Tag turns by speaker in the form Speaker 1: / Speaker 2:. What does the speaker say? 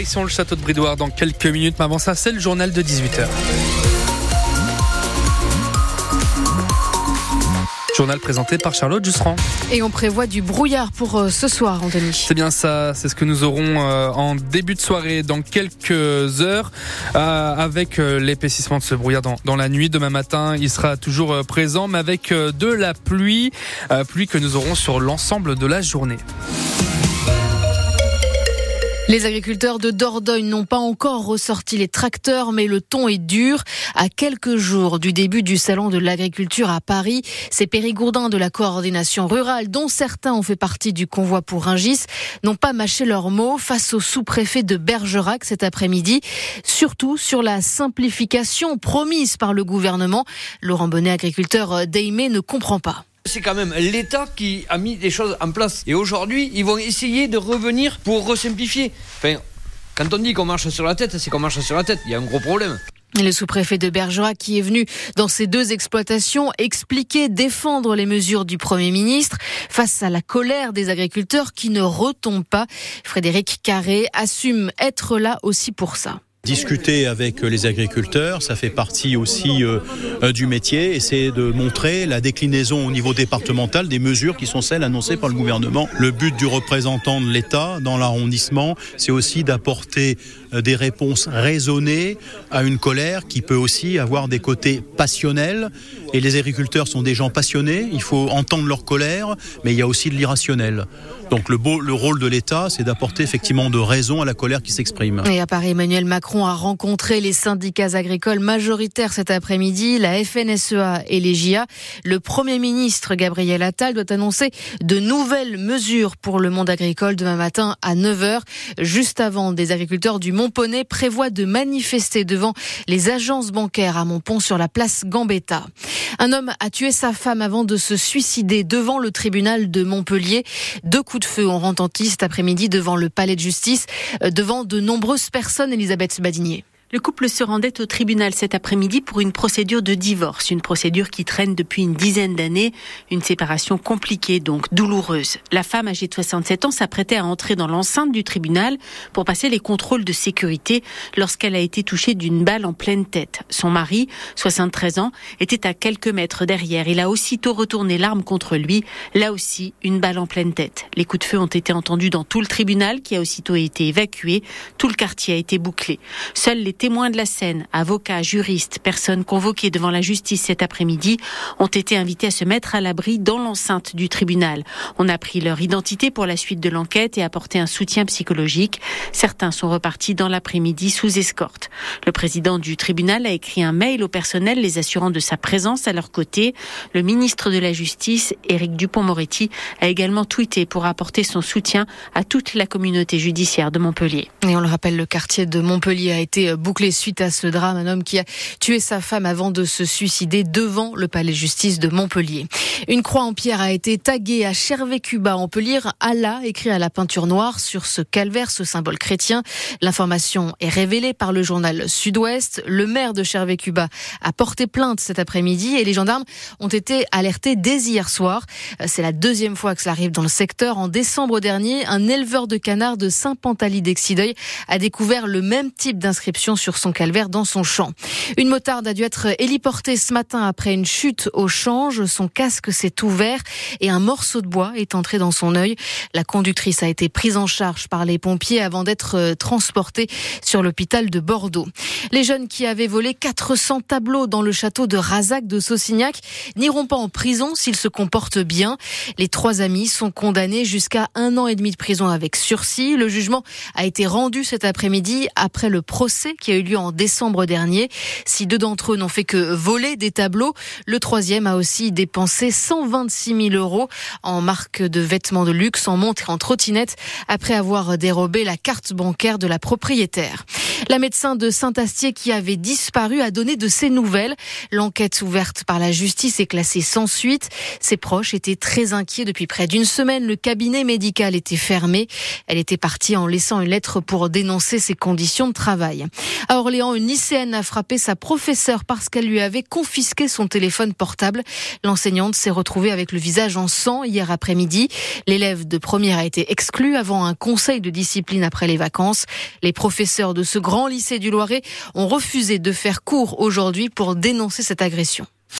Speaker 1: Direction le château de Bridoire dans quelques minutes. Mais avant ça, c'est le journal de 18h. Journal présenté par Charlotte Jusserand.
Speaker 2: Et on prévoit du brouillard pour euh, ce soir, Anthony.
Speaker 1: C'est bien ça, c'est ce que nous aurons euh, en début de soirée dans quelques heures euh, avec l'épaississement de ce brouillard dans, dans, la nuit. Demain matin, il sera toujours présent, mais avec de la pluie, pluie que nous aurons sur l'ensemble de la journée.
Speaker 2: Les agriculteurs de Dordogne n'ont pas encore ressorti les tracteurs, mais le ton est dur. À quelques jours du début du salon de l'agriculture à Paris, ces périgourdins de la coordination rurale, dont certains ont fait partie du convoi pour Ringis, n'ont pas mâché leurs mots face au sous-préfet de Bergerac cet après-midi, surtout sur la simplification promise par le gouvernement. Laurent Bonnet, agriculteur d'Aimé, ne comprend pas.
Speaker 3: C'est quand même l'État qui a mis des choses en place. Et aujourd'hui, ils vont essayer de revenir pour resimplifier. Enfin, quand on dit qu'on marche sur la tête, c'est qu'on marche sur la tête. Il y a un gros problème.
Speaker 2: Le sous-préfet de Bergerac qui est venu dans ces deux exploitations expliquer, défendre les mesures du Premier ministre face à la colère des agriculteurs qui ne retombent pas. Frédéric Carré assume être là aussi pour ça.
Speaker 4: Discuter avec les agriculteurs, ça fait partie aussi euh, euh, du métier et c'est de montrer la déclinaison au niveau départemental des mesures qui sont celles annoncées par le gouvernement. Le but du représentant de l'État dans l'arrondissement, c'est aussi d'apporter euh, des réponses raisonnées à une colère qui peut aussi avoir des côtés passionnels. Et les agriculteurs sont des gens passionnés, il faut entendre leur colère, mais il y a aussi de l'irrationnel. Donc le, beau, le rôle de l'État, c'est d'apporter effectivement de raison à la colère qui s'exprime.
Speaker 2: Et à Paris, Emmanuel Macron a rencontré les syndicats agricoles majoritaires cet après-midi, la FNSEA et les JA. Le Premier ministre Gabriel Attal doit annoncer de nouvelles mesures pour le monde agricole demain matin à 9h. Juste avant, des agriculteurs du Montponey prévoient de manifester devant les agences bancaires à Montpont sur la place Gambetta. Un homme a tué sa femme avant de se suicider devant le tribunal de Montpellier. Deux coups de feu ont retenti cet après-midi devant le palais de justice, devant de nombreuses personnes, Elisabeth Badinier.
Speaker 5: Le couple se rendait au tribunal cet après-midi pour une procédure de divorce, une procédure qui traîne depuis une dizaine d'années, une séparation compliquée donc douloureuse. La femme âgée de 67 ans s'apprêtait à entrer dans l'enceinte du tribunal pour passer les contrôles de sécurité lorsqu'elle a été touchée d'une balle en pleine tête. Son mari, 73 ans, était à quelques mètres derrière. Il a aussitôt retourné l'arme contre lui, là aussi une balle en pleine tête. Les coups de feu ont été entendus dans tout le tribunal qui a aussitôt été évacué. Tout le quartier a été bouclé. Seuls les témoins de la scène, avocats, juristes, personnes convoquées devant la justice cet après-midi, ont été invités à se mettre à l'abri dans l'enceinte du tribunal. On a pris leur identité pour la suite de l'enquête et apporté un soutien psychologique. Certains sont repartis dans l'après-midi sous escorte. Le président du tribunal a écrit un mail au personnel les assurant de sa présence à leur côté. Le ministre de la Justice, Éric Dupont-Moretti, a également tweeté pour apporter son soutien à toute la communauté judiciaire de Montpellier.
Speaker 2: Et on le rappelle, le quartier de Montpellier a été bouclé suite à ce drame. Un homme qui a tué sa femme avant de se suicider devant le palais de justice de Montpellier. Une croix en pierre a été taguée à Chervé-Cuba. On peut lire Allah écrit à la peinture noire sur ce calvaire, ce symbole chrétien. L'information est révélée par le journal Sud-Ouest. Le maire de Chervé-Cuba a porté plainte cet après-midi et les gendarmes ont été alertés dès hier soir. C'est la deuxième fois que cela arrive dans le secteur. En décembre dernier, un éleveur de canards de Saint-Pantaly d'Exideuil a découvert le même type d'inscription sur son calvaire dans son champ. Une motarde a dû être héliportée ce matin après une chute au change. Son casque s'est ouvert et un morceau de bois est entré dans son œil. La conductrice a été prise en charge par les pompiers avant d'être euh, transportée sur l'hôpital de Bordeaux. Les jeunes qui avaient volé 400 tableaux dans le château de Razac de Saucignac n'iront pas en prison s'ils se comportent bien. Les trois amis sont condamnés jusqu'à un an et demi de prison avec sursis. Le jugement a été rendu cet après-midi après le procès qui a eu en décembre dernier. Si deux d'entre eux n'ont fait que voler des tableaux, le troisième a aussi dépensé 126 000 euros en marque de vêtements de luxe, en montre et en trottinette après avoir dérobé la carte bancaire de la propriétaire. La médecin de Saint-Astier qui avait disparu a donné de ses nouvelles. L'enquête ouverte par la justice est classée sans suite. Ses proches étaient très inquiets depuis près d'une semaine. Le cabinet médical était fermé. Elle était partie en laissant une lettre pour dénoncer ses conditions de travail. À Orléans, une lycéenne a frappé sa professeure parce qu'elle lui avait confisqué son téléphone portable. L'enseignante s'est retrouvée avec le visage en sang hier après-midi. L'élève de première a été exclu avant un conseil de discipline après les vacances. Les professeurs de ce grand lycée du Loiret ont refusé de faire cours aujourd'hui pour dénoncer cette agression.